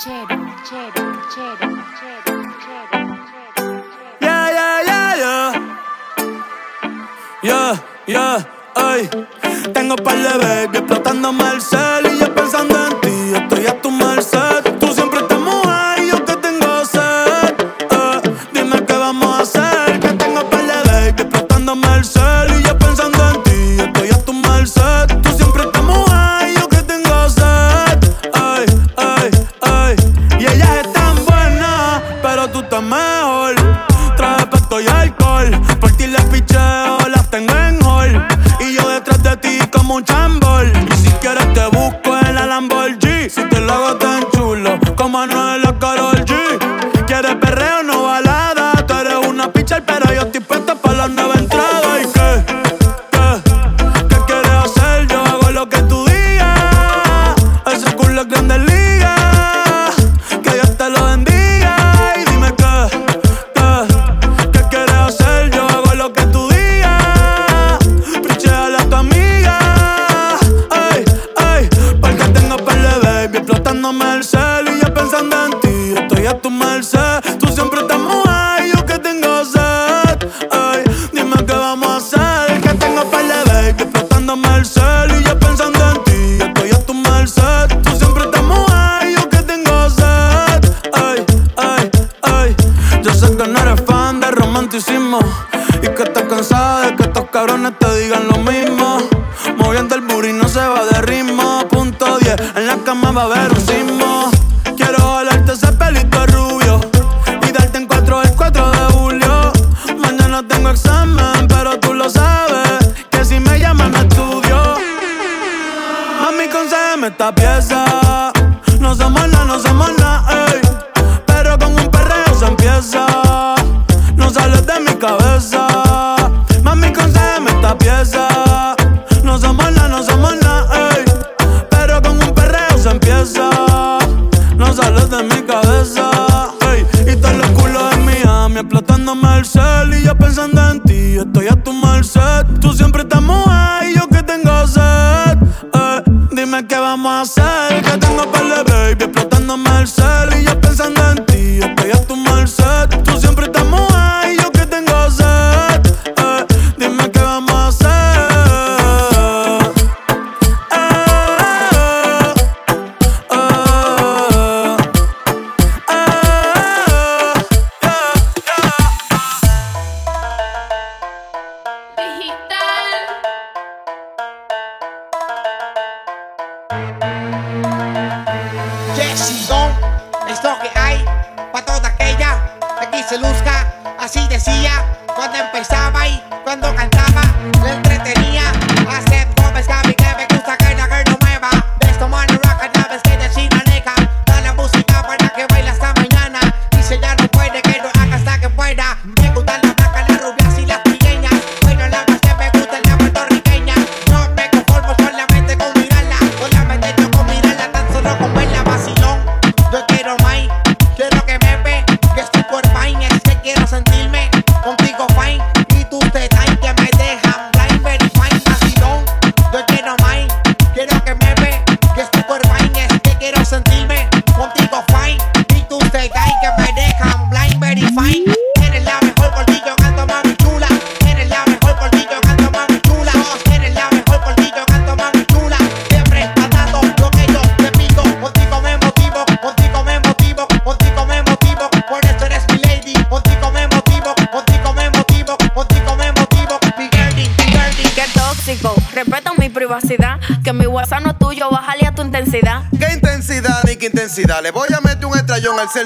Yeah, yeah, yeah, yeah. Yeah, yeah, ay. Tengo par de baby explotándome el cel y yo pensando en ti, estoy a tu merced. Y cuando cantaba. Le entretenía. Hace Gómez Gaby que me gusta que la girl no mueva. De esto mano rock cada vez que decida neca. Da la música para que baile hasta mañana. Y si ella no puede, que lo haga hasta que pueda. Me gustan las vacas, las rubias y las pequeñas. Bueno, la más que me gusta es la puertorriqueña. No me conformo solamente con mirarla. Solamente yo con mirarla, tan solo con verla vacilón. Yo quiero más, quiero que me ve, que estoy por es que quiero sentirme ni qué intensidad? Le voy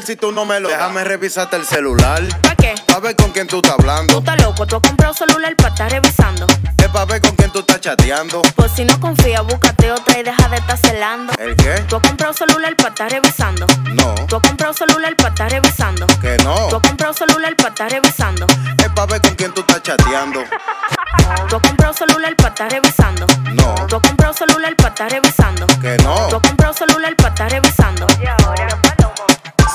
si tú no me lo. Déjame revisarte el celular. ¿Para qué? Pa' ver con quién tú estás Tú hablando. estás loco, tú has comprado celular para estar revisando. Es pa' ver con quién tú estás chateando. Pues si no confías, búscate otra y deja de estar celando. ¿El qué? Tú has comprado celular para estar revisando. No, Tú has comprado celular para estar revisando. que no. Tú has comprado celular para estar revisando. Es pa' ver con quién tú estás chateando. Tú has comprado celular para estar revisando. No, Tú has comprado celular para estar revisando. que no. Tú has comprado celular para estar revisando.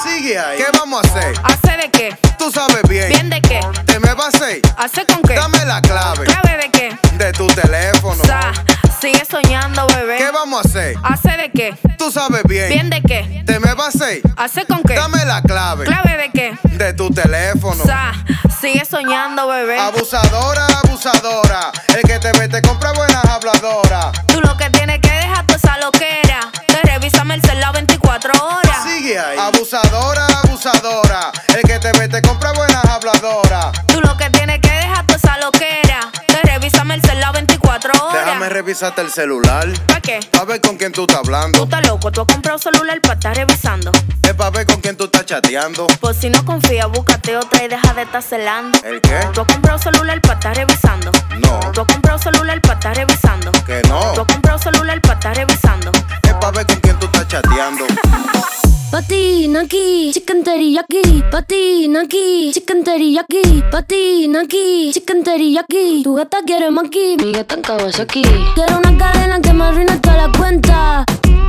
Sigue ahí. ¿Qué vamos a hacer? ¿Hace de qué? Tú sabes bien. ¿Bien de qué? ¿Te me vas a hacer? ¿Hace con qué? Dame la clave ¿Clave de qué? de tu teléfono. Sa, Sigue soñando, bebé. ¿Qué vamos a hacer? ¿Hace de qué? Tú sabes bien. ¿Bien de qué? ¿Te me vas a hacer? ¿Hace con qué? Dame la clave. ¿Clave de qué? De tu teléfono. Sa, sigue soñando, bebé. Abusadora, abusadora. El que te ve te compra buenas habladoras. Tú lo que tienes que dejar toda esa loquera. Que revísame el celular 24 horas. Sigue ahí. Abusadora, abusadora. El que te ve te compra buenas habladoras. Tú lo que tienes que dejar toda esa loquera. Que revísame el celular 24 horas. Déjame revisarte el celular. ¿Para qué? Pa' ver con quién tú estás Tú hablando. estás loco, tú has comprado celular para estar revisando. Es pa' ver con quién tú estás chateando. Por si no confías, búscate otra y deja de estar celando. ¿El qué? Tú has comprado celular para estar revisando. No. Tú has comprado celular para estar revisando. Que no. Tú has comprado celular para estar revisando. Es pa' ver con quién tú estás chateando. Patina aquí, chicken teriyaki. Patina aquí, chicken teriyaki. Patina aquí, chicken teriyaki. Tu gata quiere maki, mi gata en Kawasaki. Quiero una cadena que me arruine toda la cuenta.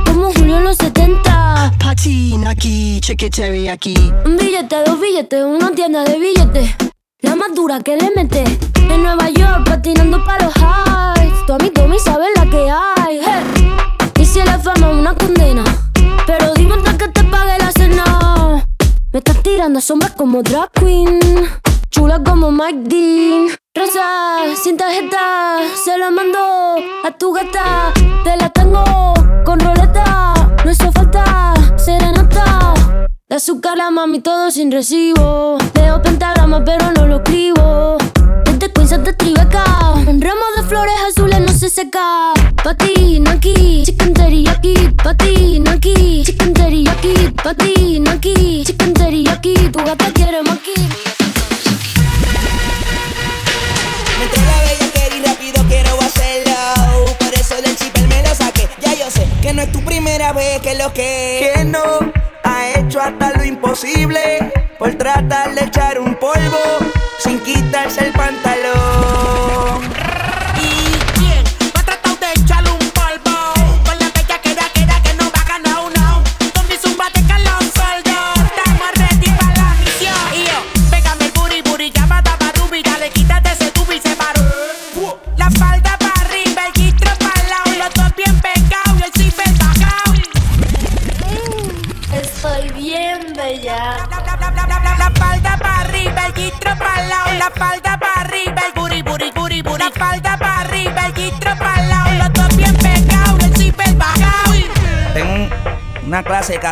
Como Julio en los 70. Patina aquí, chicken teriyaki. Un billete, dos billetes, una tienda de billetes. La más dura que le mete. En Nueva York, patinando para los highs. Tu amigo me sabe la que hay. Hey. Y si la fama es una condena. Pero dime antes que te. Estás tirando sombras como drag queen. Chula como Mike Dean. Rosa, sin tarjeta. Se la mando a tu gata. Te la tengo con roleta. No hizo falta serenata. De azúcar la mami todo sin recibo. Leo pentagrama pero no lo escribo. Queens hasta Tribeca. Un ramo de flores azules no se seca. Patina aquí, chicken teriyaki. Patina aquí, chicken teriyaki. Patina aquí, chicken teriyaki. Tu gata quiere maki. Me entró la bella y rápido quiero hacerlo. Por eso del chipper me lo saqué. Ya yo sé que no es tu primera vez que lo que. Que no ha hecho hasta lo imposible. Por tratar de echar un polvo sin quitarse el pantalón.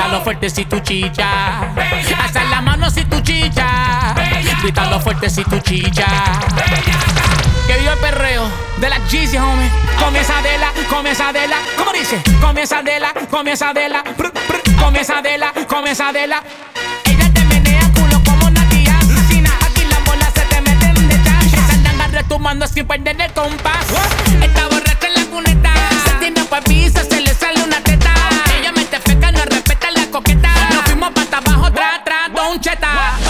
Grítalo fuerte si tu chicha. Hasta la mano si tu chicha. Grítalo fuerte si tu chicha. Que viva el perreo de la Jeezy, homie. Comienza de la, comienza de la. ¿Cómo dice? Comienza de la, comienza de la. Brr, brr. Comienza de la, comienza de la. Ella te menea culo como Nadia Asesina, aquí las bolas se te meten de chance Se andan retumbando sin perder el compás Está borracha en la cuneta Se tiene se le sale una teta Jetta.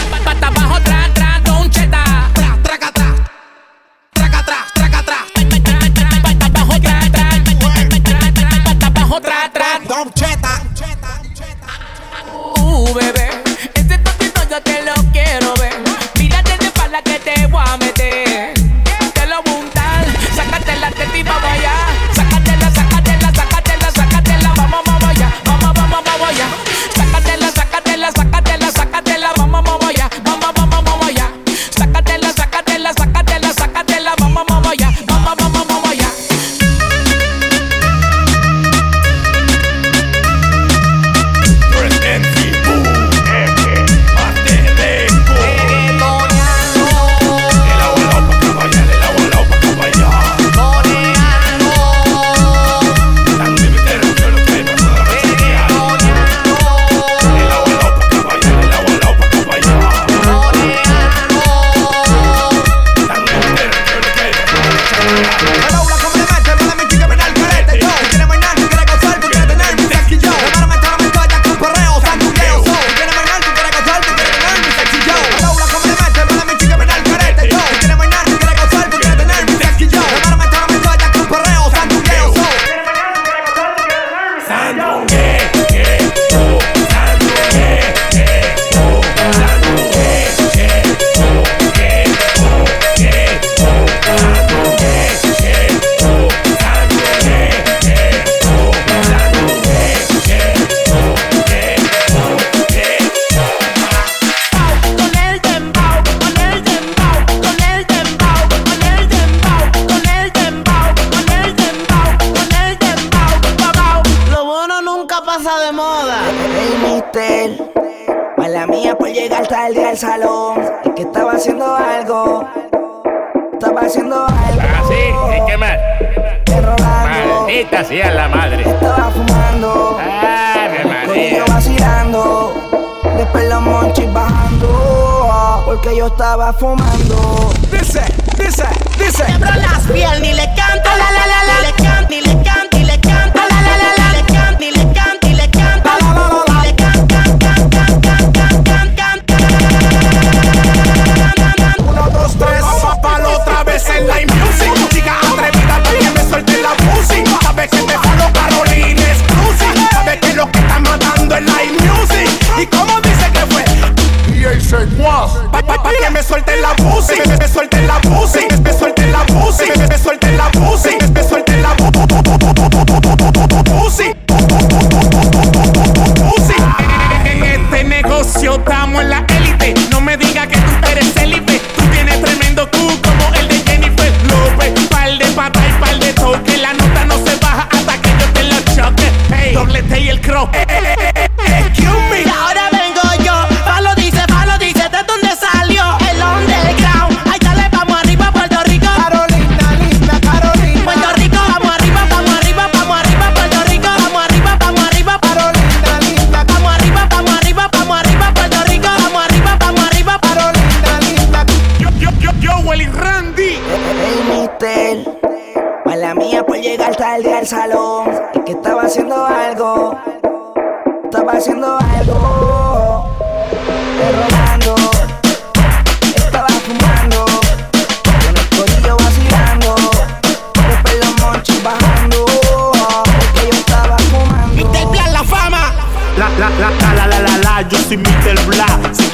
de moda. Hey, mister, mala mía por llegar tarde al salón. Es que estaba haciendo algo. Estaba haciendo algo. Ah, sí, es que mal. Maldita sea la madre. Estaba fumando. Ah, vacilando. Después los monchis bajando. Porque yo estaba fumando. Dice, dice, dice. Quebró las piernas ni le canto, ah, la la la la. Ni le canto, ni le canto. Listen, I'm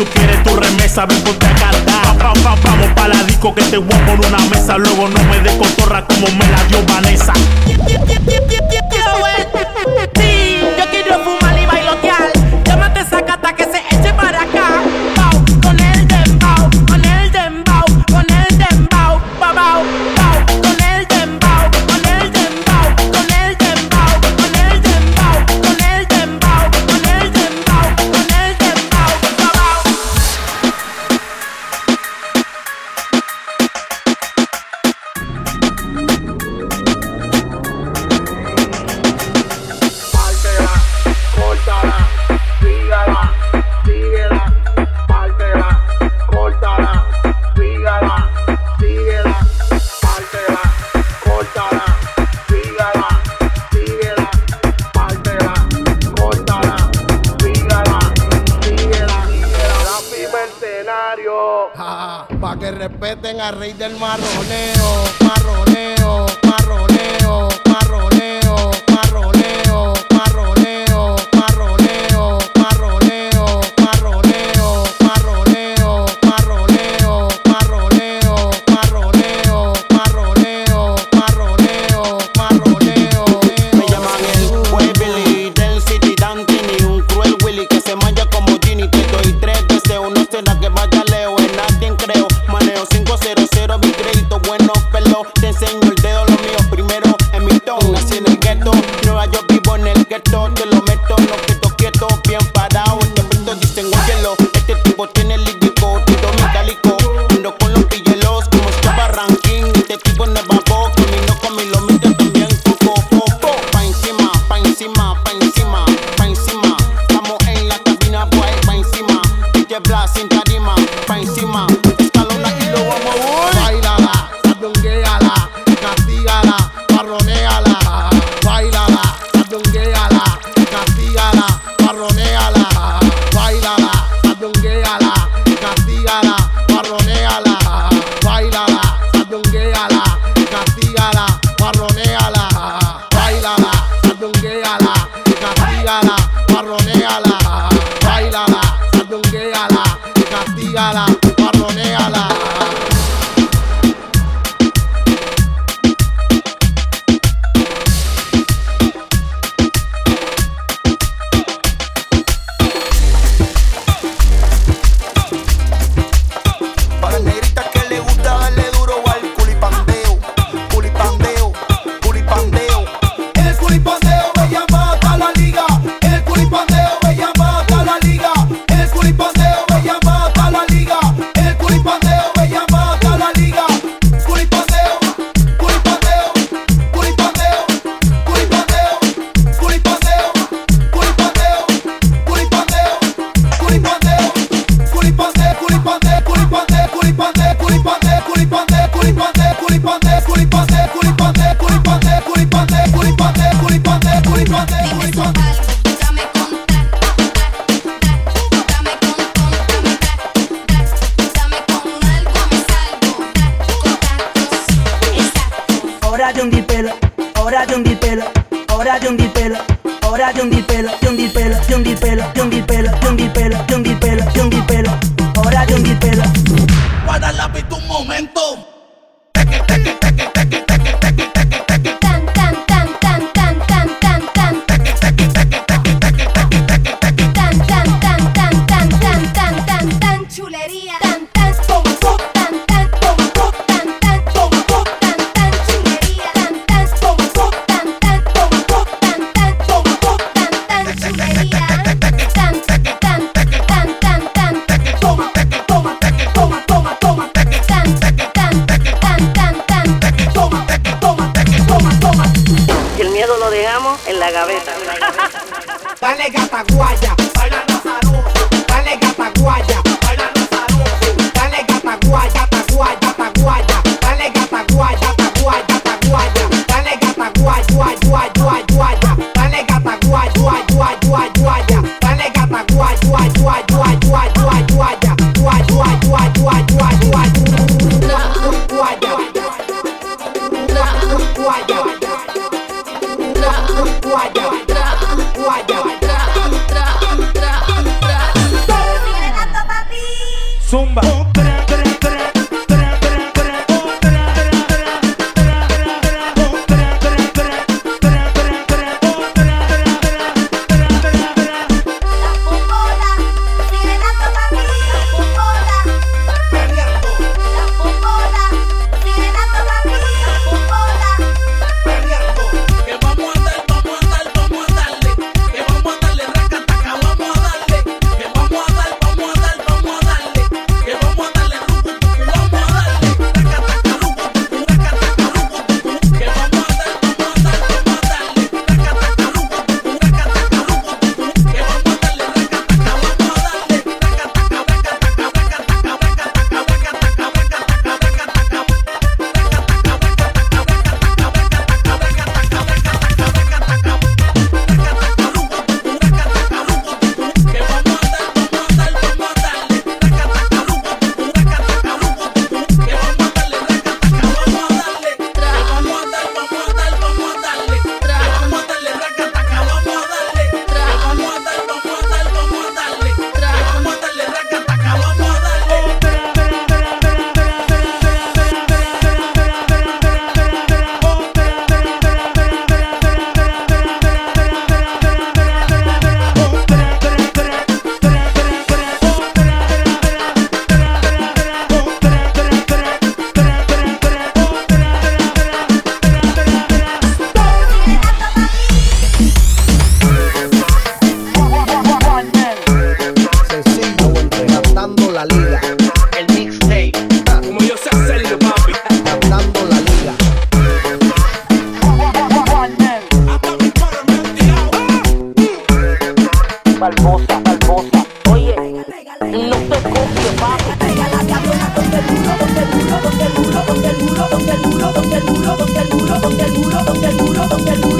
quieres tu remesa, ven ponte a cargar. Pa, pa, pa, vamos pa' la disco que te voy por una mesa. Luego no me des cotorra como me la dio Vanessa. Hora de hundir pelo, hora de hundir pelo, hora de hundir pelo, hora de hundir pelo, de hundir pelo, de hundir pelo, de hundir pelo, de hundir pelo, de hundir pelo. Atahualpa. Zumba. duro, ponte duro, ponte duro.